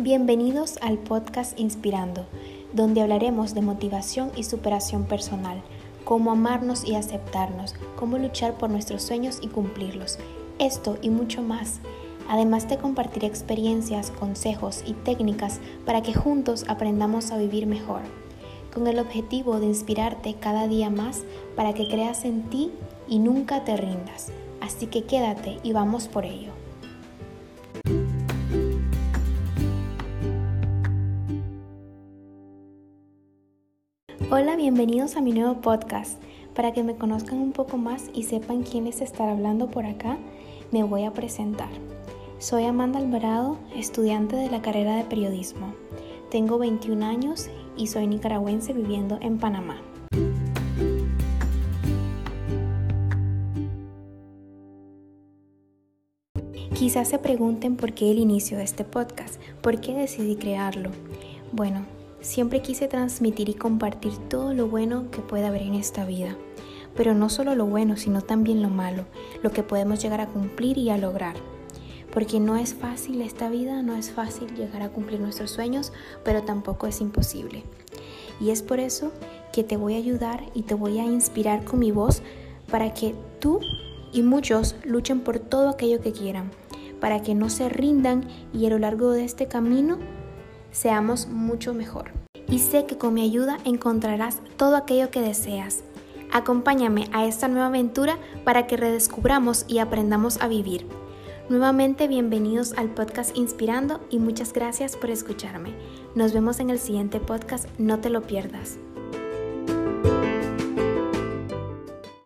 Bienvenidos al podcast Inspirando, donde hablaremos de motivación y superación personal, cómo amarnos y aceptarnos, cómo luchar por nuestros sueños y cumplirlos. Esto y mucho más. Además te compartiré experiencias, consejos y técnicas para que juntos aprendamos a vivir mejor, con el objetivo de inspirarte cada día más para que creas en ti y nunca te rindas. Así que quédate y vamos por ello. Hola, bienvenidos a mi nuevo podcast. Para que me conozcan un poco más y sepan quién les estará hablando por acá, me voy a presentar. Soy Amanda Alvarado, estudiante de la carrera de periodismo. Tengo 21 años y soy nicaragüense viviendo en Panamá. Quizás se pregunten por qué el inicio de este podcast, por qué decidí crearlo. Bueno, Siempre quise transmitir y compartir todo lo bueno que puede haber en esta vida. Pero no solo lo bueno, sino también lo malo, lo que podemos llegar a cumplir y a lograr. Porque no es fácil esta vida, no es fácil llegar a cumplir nuestros sueños, pero tampoco es imposible. Y es por eso que te voy a ayudar y te voy a inspirar con mi voz para que tú y muchos luchen por todo aquello que quieran, para que no se rindan y a lo largo de este camino seamos mucho mejor. Y sé que con mi ayuda encontrarás todo aquello que deseas. Acompáñame a esta nueva aventura para que redescubramos y aprendamos a vivir. Nuevamente bienvenidos al podcast Inspirando y muchas gracias por escucharme. Nos vemos en el siguiente podcast, no te lo pierdas.